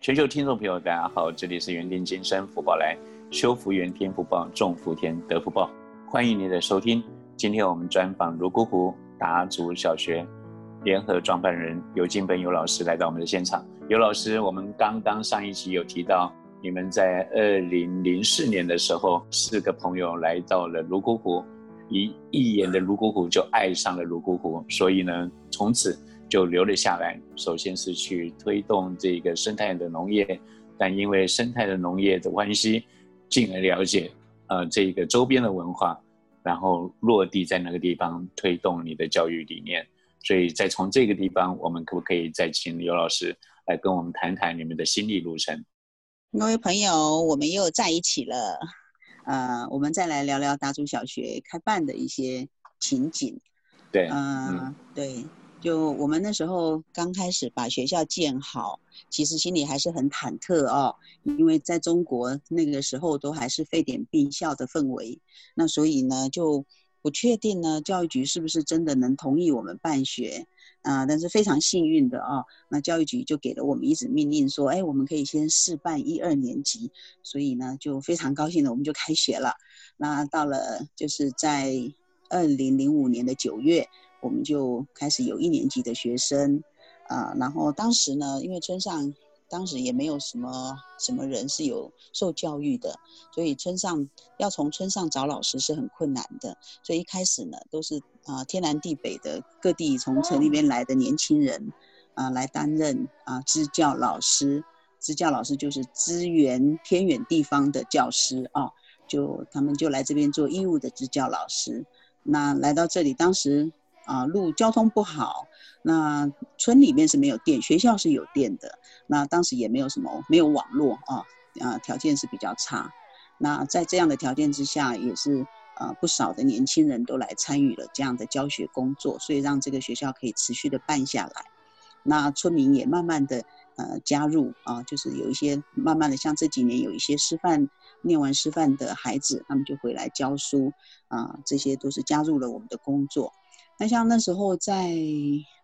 全球听众朋友，大家好，这里是园丁金山福报来修福园天福报，种福田得福报，欢迎您的收听。今天我们专访泸沽湖达祖小学联合创办人尤金本尤老师来到我们的现场。尤老师，我们刚刚上一集有提到，你们在二零零四年的时候，四个朋友来到了泸沽湖，一一眼的泸沽湖就爱上了泸沽湖，所以呢，从此。就留了下来。首先是去推动这个生态的农业，但因为生态的农业的关系，进而了解呃这个周边的文化，然后落地在那个地方推动你的教育理念。所以再从这个地方，我们可不可以再请刘老师来跟我们谈谈你们的心理路程？各位朋友，我们又在一起了。呃，我们再来聊聊达族小学开办的一些情景。对，嗯，对。就我们那时候刚开始把学校建好，其实心里还是很忐忑哦，因为在中国那个时候都还是废点并校的氛围，那所以呢就不确定呢教育局是不是真的能同意我们办学啊？但是非常幸运的啊，那教育局就给了我们一纸命令说，哎，我们可以先试办一二年级，所以呢就非常高兴的我们就开学了。那到了就是在二零零五年的九月。我们就开始有一年级的学生，啊，然后当时呢，因为村上当时也没有什么什么人是有受教育的，所以村上要从村上找老师是很困难的，所以一开始呢，都是啊天南地北的各地从城里边来的年轻人，啊来担任啊支教老师，支教老师就是支援偏远地方的教师啊，就他们就来这边做义务的支教老师，那来到这里当时。啊，路交通不好，那村里面是没有电，学校是有电的。那当时也没有什么，没有网络啊，啊，条件是比较差。那在这样的条件之下，也是啊，不少的年轻人都来参与了这样的教学工作，所以让这个学校可以持续的办下来。那村民也慢慢的呃加入啊，就是有一些慢慢的，像这几年有一些师范念完师范的孩子，他们就回来教书啊，这些都是加入了我们的工作。那像那时候在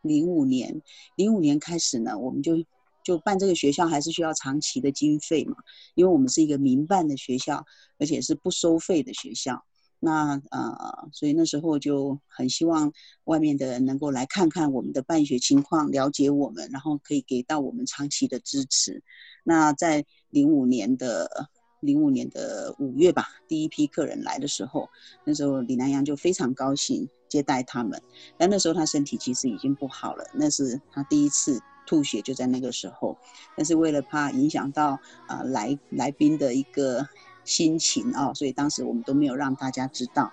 零五年，零五年开始呢，我们就就办这个学校，还是需要长期的经费嘛，因为我们是一个民办的学校，而且是不收费的学校。那呃，所以那时候就很希望外面的人能够来看看我们的办学情况，了解我们，然后可以给到我们长期的支持。那在零五年的零五年的五月吧，第一批客人来的时候，那时候李南阳就非常高兴。接待他们，但那时候他身体其实已经不好了，那是他第一次吐血就在那个时候。但是为了怕影响到啊来来宾的一个心情啊，所以当时我们都没有让大家知道。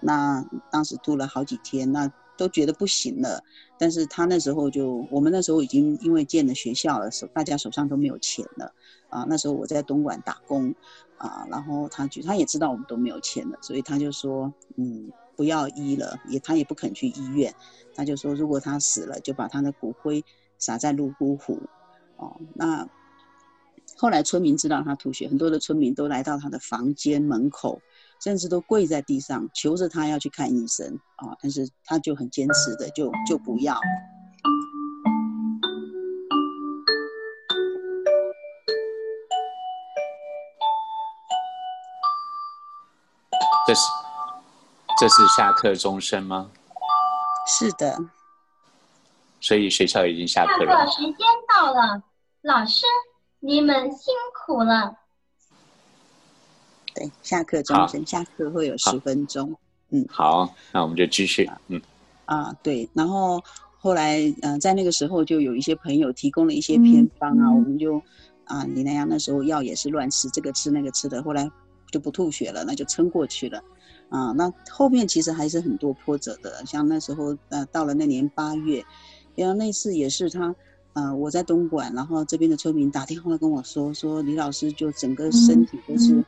那当时吐了好几天，那都觉得不行了。但是他那时候就，我们那时候已经因为建了学校了，手大家手上都没有钱了啊。那时候我在东莞打工啊，然后他就他也知道我们都没有钱了，所以他就说嗯。不要医了，也他也不肯去医院，他就说如果他死了，就把他的骨灰撒在泸沽湖。哦，那后来村民知道他吐血，很多的村民都来到他的房间门口，甚至都跪在地上求着他要去看医生啊，但是他就很坚持的就就不要。这是。这是下课钟声吗？是的。所以学校已经下课了。下课时间到了，老师，你们辛苦了。对，下课钟声，下课会有十分钟。嗯，好，那我们就继续。嗯。啊，对，然后后来，嗯，在那个时候就有一些朋友提供了一些偏方啊，我们就啊，李南阳那时候药也是乱吃，这个吃那个吃的，后来就不吐血了，那就撑过去了。啊，那后面其实还是很多波折的，像那时候，呃，到了那年八月，然后那次也是他，呃，我在东莞，然后这边的村民打电话跟我说，说李老师就整个身体都是，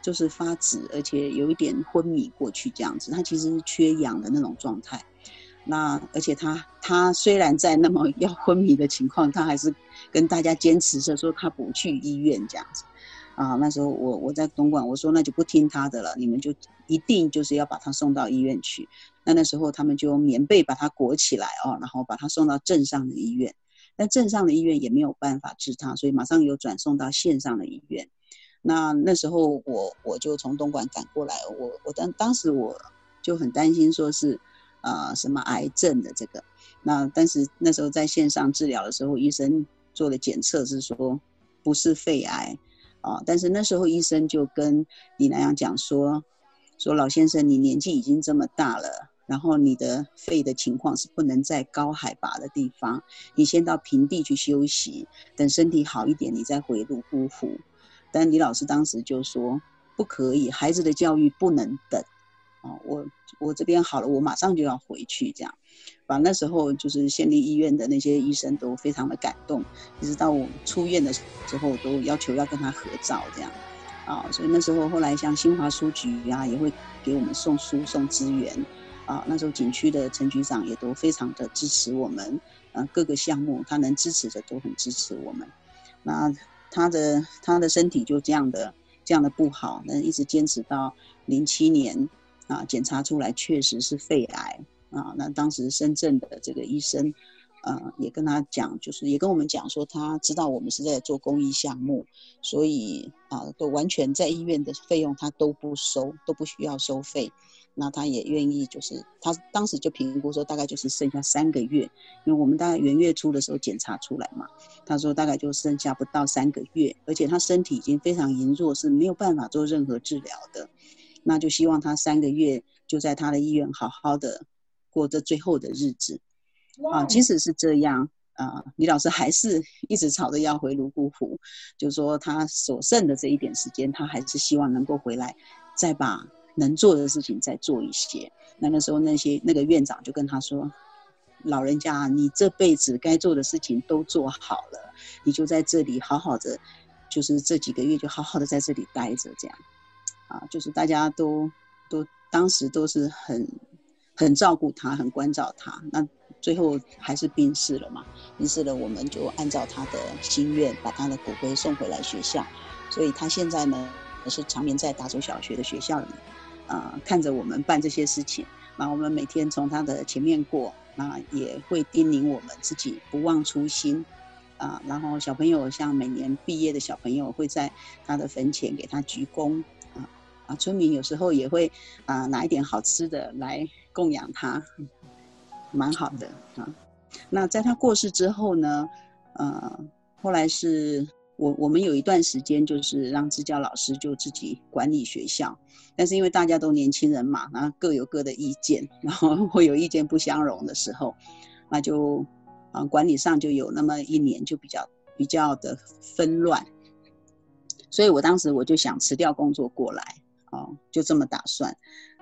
就是发紫，而且有一点昏迷过去这样子，他其实是缺氧的那种状态，那而且他他虽然在那么要昏迷的情况，他还是跟大家坚持着说他不去医院这样子。啊，那时候我我在东莞，我说那就不听他的了，你们就一定就是要把他送到医院去。那那时候他们就用棉被把他裹起来哦，然后把他送到镇上的医院。但镇上的医院也没有办法治他，所以马上有转送到县上的医院。那那时候我我就从东莞赶过来，我我当当时我就很担心说是，呃什么癌症的这个，那但是那时候在线上治疗的时候，医生做的检测是说不是肺癌，啊，但是那时候医生就跟李南阳讲说，说老先生你年纪已经这么大了，然后你的肺的情况是不能在高海拔的地方，你先到平地去休息，等身体好一点你再回泸沽湖。但李老师当时就说不可以，孩子的教育不能等，啊，我我这边好了，我马上就要回去，这样，把那时候就是县立医院的那些医生都非常的感动，一直到我出院的时候都要求要跟他合照，这样，啊，所以那时候后来像新华书局啊也会给我们送书送资源，啊，那时候景区的陈局长也都非常的支持我们，啊，各个项目他能支持的都很支持我们，那。他的他的身体就这样的这样的不好，那一直坚持到零七年啊，检查出来确实是肺癌啊。那当时深圳的这个医生，呃，也跟他讲，就是也跟我们讲说，他知道我们是在做公益项目，所以啊，都完全在医院的费用他都不收，都不需要收费。那他也愿意，就是他当时就评估说，大概就是剩下三个月，因为我们大概元月初的时候检查出来嘛，他说大概就剩下不到三个月，而且他身体已经非常羸弱，是没有办法做任何治疗的，那就希望他三个月就在他的医院好好的过这最后的日子，啊，即使是这样，啊，李老师还是一直吵着要回泸沽湖，就说他所剩的这一点时间，他还是希望能够回来，再把。能做的事情再做一些。那那时候那些那个院长就跟他说：“老人家，你这辈子该做的事情都做好了，你就在这里好好的，就是这几个月就好好的在这里待着，这样，啊，就是大家都都当时都是很很照顾他，很关照他。那最后还是病逝了嘛？病逝了，我们就按照他的心愿，把他的骨灰送回来学校。所以他现在呢，是常年在达州小学的学校里。”呃，看着我们办这些事情，那我们每天从他的前面过，那也会叮咛我们自己不忘初心，啊，然后小朋友像每年毕业的小朋友会在他的坟前给他鞠躬，啊啊，村民有时候也会啊拿一点好吃的来供养他，蛮好的啊。那在他过世之后呢，呃，后来是。我我们有一段时间就是让支教老师就自己管理学校，但是因为大家都年轻人嘛，然后各有各的意见，然后会有意见不相容的时候，那就啊管理上就有那么一年就比较比较的纷乱，所以我当时我就想辞掉工作过来，哦，就这么打算。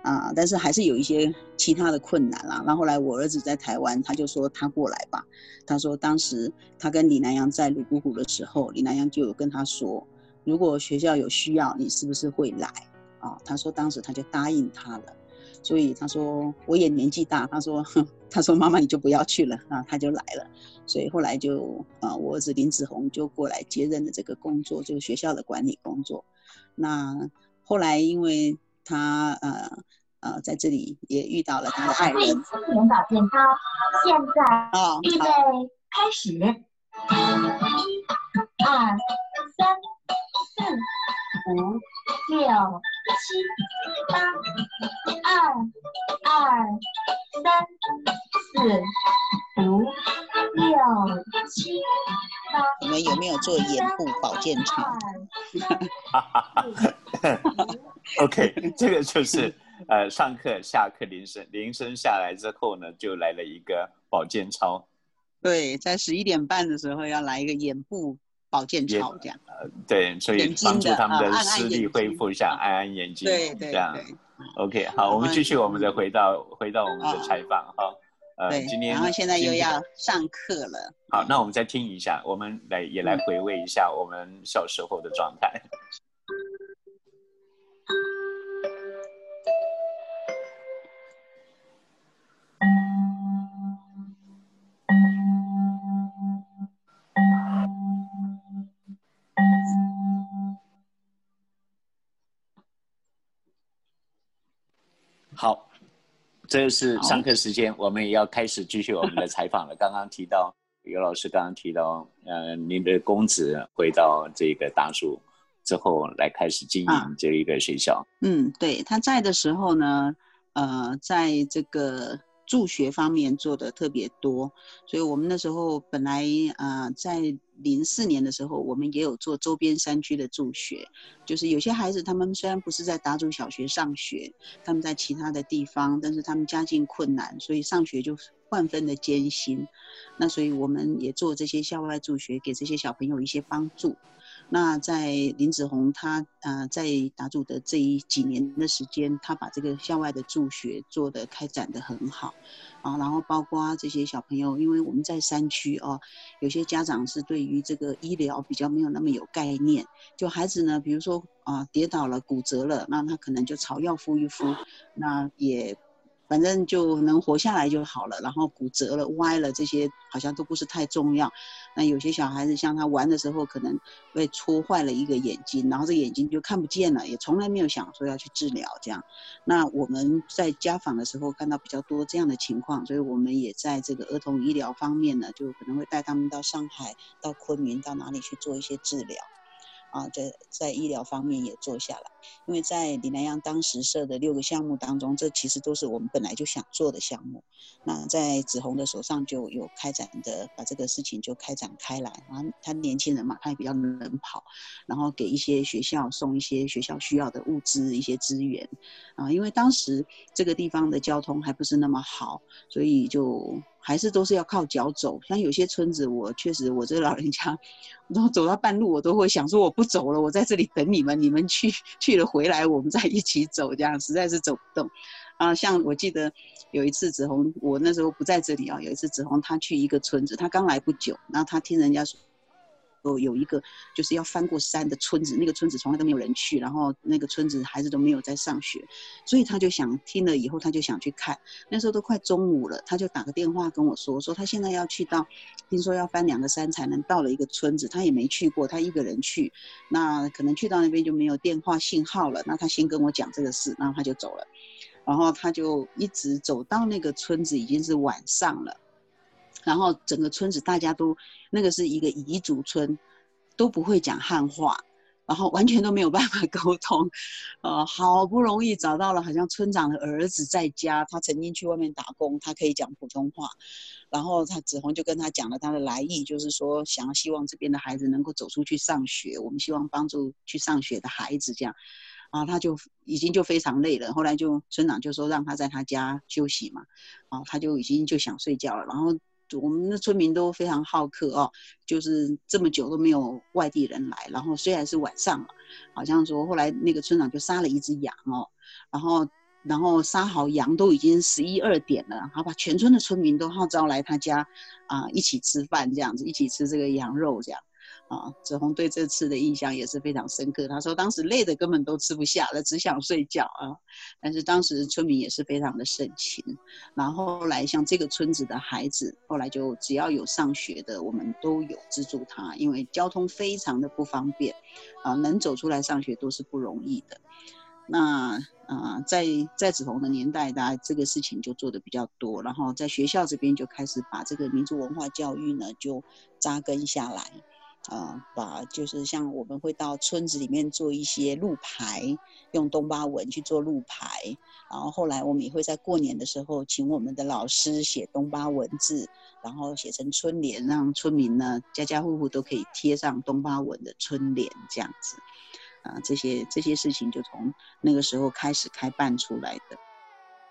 啊，但是还是有一些其他的困难啦。然后后来我儿子在台湾，他就说他过来吧。他说当时他跟李南阳在泸沽湖的时候，李南阳就有跟他说，如果学校有需要，你是不是会来？啊，他说当时他就答应他了。所以他说我也年纪大，他说 他说妈妈你就不要去了啊，他就来了。所以后来就啊，我儿子林子宏就过来接任了这个工作，这个学校的管理工作。那后来因为。他呃呃在这里也遇到了他的爱人。对，青年保健操，现在预备开始，一、二、三、四、五、六、七、八，二、二、三、四、五、六、七、八。你们有没有做眼部保健操？哈哈哈 OK，这个就是呃，上课下课铃声铃声下来之后呢，就来了一个保健操。对，在十一点半的时候要来一个眼部保健操，这样。呃，对，所以帮助他们的视力恢复一下，安安眼睛。对对。这样。OK，好，我们继续我们再回到回到我们的采访哈。呃，今天然后现在又要上课了。好，那我们再听一下，我们来也来回味一下我们小时候的状态。好，这是上课时间，我们也要开始继续我们的采访了。刚刚提到尤老师刚刚提到，呃，您的公子回到这个大叔之后，来开始经营这一个学校。嗯，对，他在的时候呢，呃，在这个。助学方面做的特别多，所以我们那时候本来啊，在零四年的时候，我们也有做周边山区的助学，就是有些孩子他们虽然不是在达州小学上学，他们在其他的地方，但是他们家境困难，所以上学就万分的艰辛。那所以我们也做这些校外助学，给这些小朋友一些帮助。那在林子宏他呃在达祖的这一几年的时间，他把这个校外的助学做的开展的很好，啊，然后包括这些小朋友，因为我们在山区哦，有些家长是对于这个医疗比较没有那么有概念，就孩子呢，比如说啊跌倒了骨折了，那他可能就草药敷一敷，那也。反正就能活下来就好了，然后骨折了、歪了这些好像都不是太重要。那有些小孩子像他玩的时候可能被戳坏了一个眼睛，然后这眼睛就看不见了，也从来没有想说要去治疗这样。那我们在家访的时候看到比较多这样的情况，所以我们也在这个儿童医疗方面呢，就可能会带他们到上海、到昆明、到哪里去做一些治疗。啊，在在医疗方面也做下来，因为在李南阳当时设的六个项目当中，这其实都是我们本来就想做的项目。那在子红的手上就有开展的，把这个事情就开展开来。然后他年轻人嘛，他也比较能跑，然后给一些学校送一些学校需要的物资、一些资源。啊，因为当时这个地方的交通还不是那么好，所以就。还是都是要靠脚走，像有些村子，我确实我这个老人家，然后走到半路，我都会想说我不走了，我在这里等你们，你们去去了回来，我们再一起走，这样实在是走不动。啊，像我记得有一次子红，我那时候不在这里啊，有一次子红他去一个村子，他刚来不久，然后他听人家说有有一个就是要翻过山的村子，那个村子从来都没有人去，然后那个村子孩子都没有在上学，所以他就想听了以后，他就想去看。那时候都快中午了，他就打个电话跟我说，说他现在要去到，听说要翻两个山才能到了一个村子，他也没去过，他一个人去，那可能去到那边就没有电话信号了。那他先跟我讲这个事，然后他就走了，然后他就一直走到那个村子，已经是晚上了。然后整个村子大家都，那个是一个彝族村，都不会讲汉话，然后完全都没有办法 沟通，呃，好不容易找到了，好像村长的儿子在家，他曾经去外面打工，他可以讲普通话，然后他子红就跟他讲了他的来意，就是说想要希望这边的孩子能够走出去上学，我们希望帮助去上学的孩子这样，啊，他就已经就非常累了，后来就村长就说让他在他家休息嘛，啊，他就已经就想睡觉了，然后。我们的村民都非常好客哦，就是这么久都没有外地人来。然后虽然是晚上了，好像说后来那个村长就杀了一只羊哦，然后然后杀好羊都已经十一二点了，然后把全村的村民都号召来他家啊一起吃饭这样子，一起吃这个羊肉这样。啊，子红对这次的印象也是非常深刻。他说当时累的根本都吃不下了，只想睡觉啊。但是当时村民也是非常的盛情。然后后来像这个村子的孩子，后来就只要有上学的，我们都有资助他，因为交通非常的不方便，啊，能走出来上学都是不容易的。那啊，在在子红的年代，大家这个事情就做的比较多。然后在学校这边就开始把这个民族文化教育呢，就扎根下来。啊，把就是像我们会到村子里面做一些路牌，用东巴文去做路牌，然后后来我们也会在过年的时候请我们的老师写东巴文字，然后写成春联，让村民呢家家户户都可以贴上东巴文的春联，这样子，啊，这些这些事情就从那个时候开始开办出来的。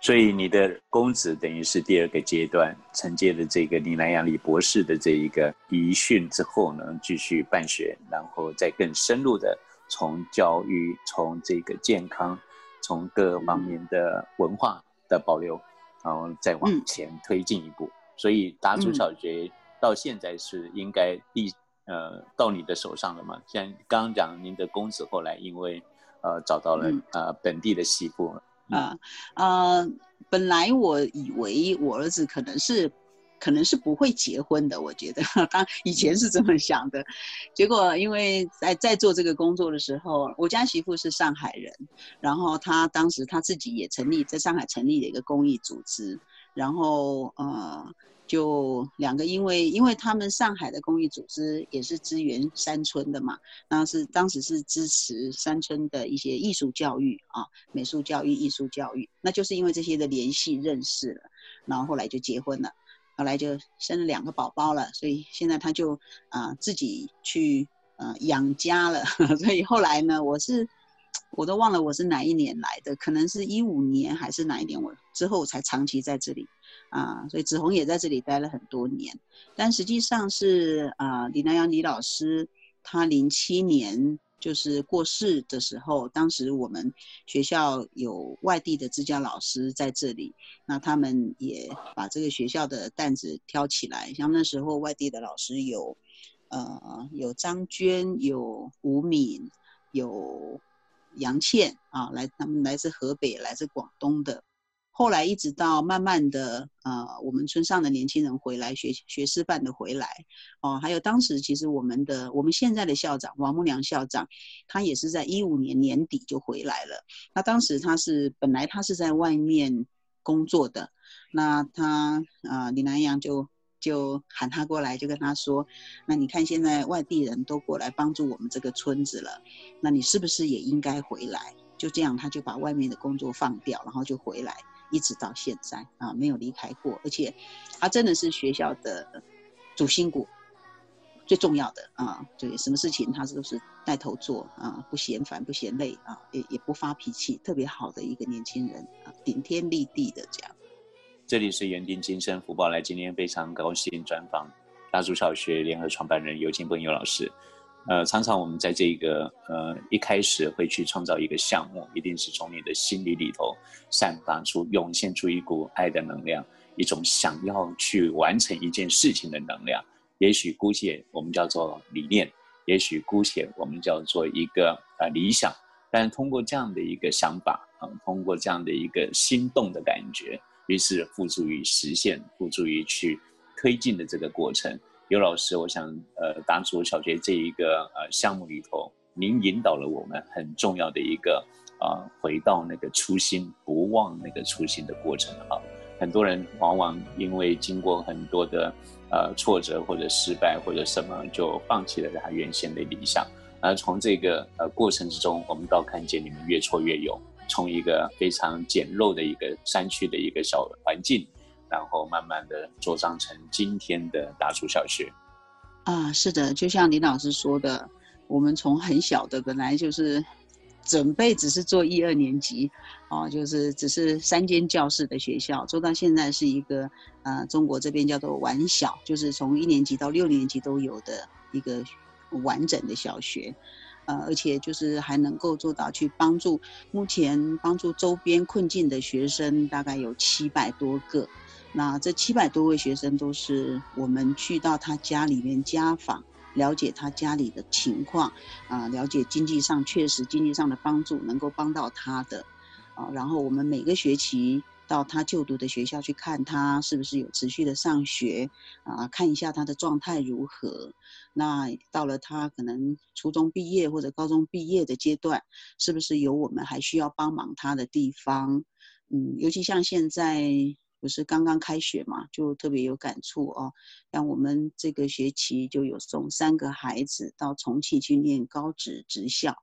所以你的公子等于是第二个阶段承接了这个李南阳李博士的这一个遗训之后呢，继续办学，然后再更深入的从教育、从这个健康、从各方面的文化的保留，然后再往前推进一步。所以达祖小学到现在是应该第呃到你的手上了嘛？像刚刚讲，您的公子后来因为呃找到了呃本地的媳妇。啊呃！本来我以为我儿子可能是，可能是不会结婚的。我觉得，当以前是这么想的。结果因为在在做这个工作的时候，我家媳妇是上海人，然后她当时她自己也成立在上海成立了一个公益组织，然后呃。就两个，因为因为他们上海的公益组织也是支援山村的嘛，那是当时是支持山村的一些艺术教育啊，美术教育、艺术教育，那就是因为这些的联系认识了，然后后来就结婚了，后来就生了两个宝宝了，所以现在他就啊自己去呃养家了，所以后来呢，我是。我都忘了我是哪一年来的，可能是一五年还是哪一年，我之后才长期在这里，啊，所以子红也在这里待了很多年，但实际上是啊，李南阳李老师他零七年就是过世的时候，当时我们学校有外地的支教老师在这里，那他们也把这个学校的担子挑起来，像那时候外地的老师有，呃，有张娟，有吴敏，有。杨倩啊，来，他们来自河北，来自广东的。后来一直到慢慢的，呃，我们村上的年轻人回来学学师范的回来，哦，还有当时其实我们的我们现在的校长王木良校长，他也是在一五年年底就回来了。那当时他是本来他是在外面工作的，那他啊李南阳就。就喊他过来，就跟他说：“那你看现在外地人都过来帮助我们这个村子了，那你是不是也应该回来？”就这样，他就把外面的工作放掉，然后就回来，一直到现在啊，没有离开过。而且，他真的是学校的主心骨，最重要的啊，对，什么事情他都是带头做啊，不嫌烦不嫌累啊，也也不发脾气，特别好的一个年轻人啊，顶天立地的这样。这里是园丁今生福报来，今天非常高兴专访大竹小学联合创办人尤金鹏尤老师。呃，常常我们在这个呃一开始会去创造一个项目，一定是从你的心里里头散发出、涌现出一股爱的能量，一种想要去完成一件事情的能量。也许姑且我们叫做理念，也许姑且我们叫做一个呃理想。但通过这样的一个想法啊，通过这样的一个心动的感觉。于是，付诸于实现，付诸于去推进的这个过程。尤老师，我想，呃，达祖小学这一个呃项目里头，您引导了我们很重要的一个啊，回到那个初心，不忘那个初心的过程啊。很多人往往因为经过很多的呃挫折或者失败或者什么，就放弃了他原先的理想。而从这个呃过程之中，我们倒看见你们越挫越勇。从一个非常简陋的一个山区的一个小环境，然后慢慢的茁壮成今天的大竹小学。啊，是的，就像林老师说的，我们从很小的本来就是准备只是做一二年级，哦，就是只是三间教室的学校，做到现在是一个呃中国这边叫做完小，就是从一年级到六年级都有的一个完整的小学。呃，而且就是还能够做到去帮助目前帮助周边困境的学生，大概有七百多个。那这七百多位学生都是我们去到他家里面家访，了解他家里的情况，啊，了解经济上确实经济上的帮助能够帮到他的，啊，然后我们每个学期。到他就读的学校去看他是不是有持续的上学啊，看一下他的状态如何。那到了他可能初中毕业或者高中毕业的阶段，是不是有我们还需要帮忙他的地方？嗯，尤其像现在不是刚刚开学嘛，就特别有感触哦。像我们这个学期就有送三个孩子到重庆去念高职职校，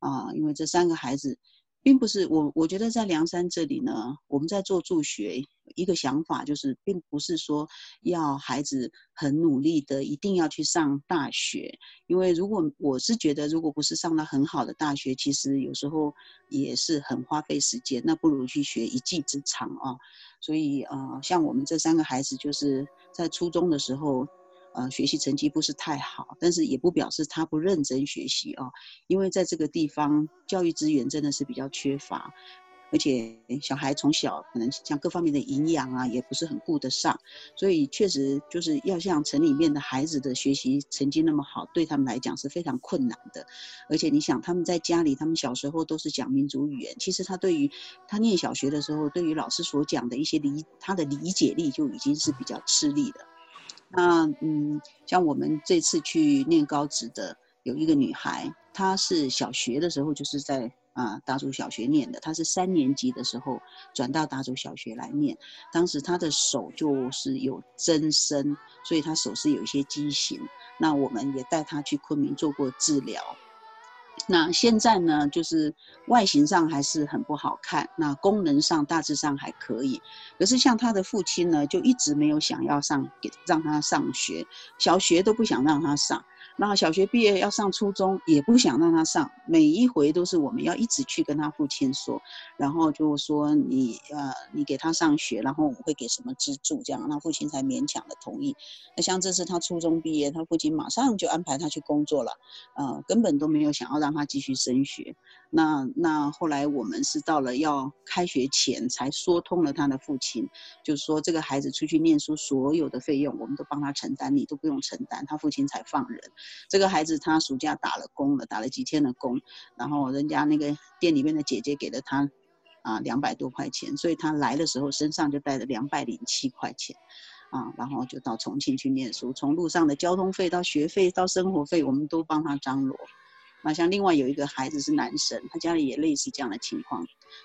啊，因为这三个孩子。并不是我，我觉得在梁山这里呢，我们在做助学，一个想法就是，并不是说要孩子很努力的一定要去上大学，因为如果我是觉得，如果不是上了很好的大学，其实有时候也是很花费时间，那不如去学一技之长啊。所以呃，像我们这三个孩子，就是在初中的时候。呃，学习成绩不是太好，但是也不表示他不认真学习啊。因为在这个地方，教育资源真的是比较缺乏，而且小孩从小可能像各方面的营养啊，也不是很顾得上，所以确实就是要像城里面的孩子的学习成绩那么好，对他们来讲是非常困难的。而且你想，他们在家里，他们小时候都是讲民族语言，其实他对于他念小学的时候，对于老师所讲的一些理，他的理解力就已经是比较吃力的。那嗯，像我们这次去念高职的有一个女孩，她是小学的时候就是在啊达族小学念的，她是三年级的时候转到达族小学来念。当时她的手就是有增生，所以她手是有一些畸形。那我们也带她去昆明做过治疗。那现在呢，就是外形上还是很不好看，那功能上大致上还可以。可是像他的父亲呢，就一直没有想要上给让他上学，小学都不想让他上。那小学毕业要上初中，也不想让他上，每一回都是我们要一直去跟他父亲说，然后就说你呃你给他上学，然后我们会给什么资助，这样，那父亲才勉强的同意。那像这次他初中毕业，他父亲马上就安排他去工作了，呃，根本都没有想要让他继续升学。那那后来我们是到了要开学前才说通了他的父亲，就是说这个孩子出去念书所有的费用我们都帮他承担，你都不用承担，他父亲才放人。这个孩子他暑假打了工了，打了几天的工，然后人家那个店里面的姐姐给了他啊两百多块钱，所以他来的时候身上就带着两百零七块钱，啊，然后就到重庆去念书，从路上的交通费到学费到生活费，我们都帮他张罗。那像另外有一个孩子是男生，他家里也类似这样的情况。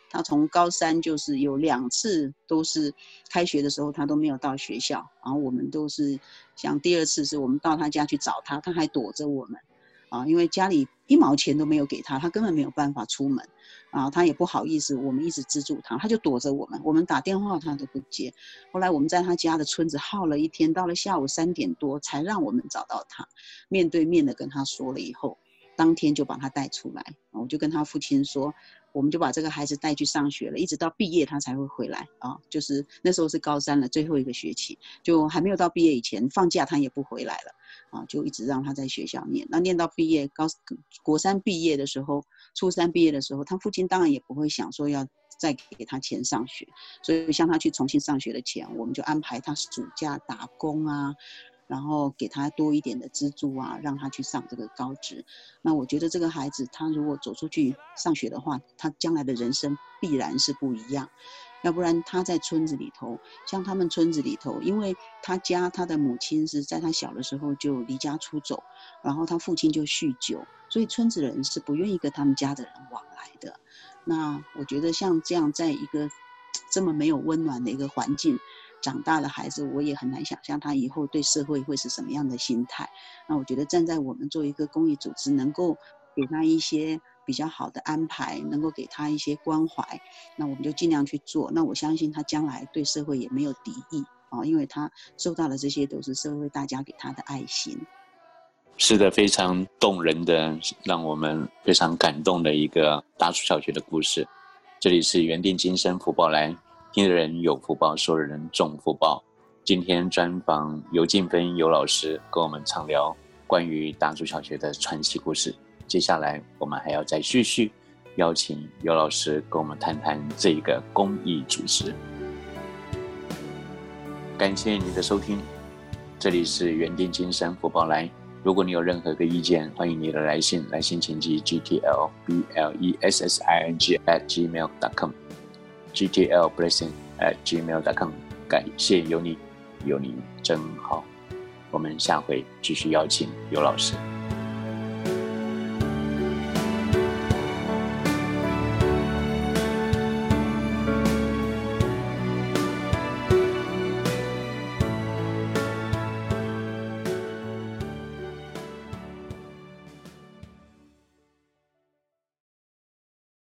他从高三就是有两次都是开学的时候他都没有到学校，然后我们都是像第二次是我们到他家去找他，他还躲着我们，啊，因为家里一毛钱都没有给他，他根本没有办法出门，啊，他也不好意思，我们一直资助他，他就躲着我们，我们打电话他都不接。后来我们在他家的村子耗了一天，到了下午三点多才让我们找到他，面对面的跟他说了以后。当天就把他带出来，我就跟他父亲说，我们就把这个孩子带去上学了，一直到毕业他才会回来啊。就是那时候是高三了，最后一个学期，就还没有到毕业以前，放假他也不回来了啊，就一直让他在学校念。那念到毕业高国三毕业的时候，初三毕业的时候，他父亲当然也不会想说要再给他钱上学，所以像他去重庆上学的钱，我们就安排他暑假打工啊。然后给他多一点的资助啊，让他去上这个高职。那我觉得这个孩子，他如果走出去上学的话，他将来的人生必然是不一样。要不然他在村子里头，像他们村子里头，因为他家他的母亲是在他小的时候就离家出走，然后他父亲就酗酒，所以村子人是不愿意跟他们家的人往来的。那我觉得像这样，在一个 这么没有温暖的一个环境。长大的孩子，我也很难想象他以后对社会会是什么样的心态。那我觉得站在我们做一个公益组织，能够给他一些比较好的安排，能够给他一些关怀，那我们就尽量去做。那我相信他将来对社会也没有敌意啊，因为他受到的这些都是社会大家给他的爱心。是的，非常动人的，让我们非常感动的一个大树小学的故事。这里是原定今生福报来。听的人有福报，说的人重福报。今天专访尤静芬尤老师，跟我们畅聊关于大竹小学的传奇故事。接下来我们还要再继续邀请尤老师跟我们谈谈这一个公益组织。感谢你的收听，这里是原定今生福报来。如果你有任何的意见，欢迎你的来信，来信请寄 g t l b l e s s i n g at gmail.com。Gtlblessing at gmail.com，感谢有你，有你真好。我们下回继续邀请尤老师。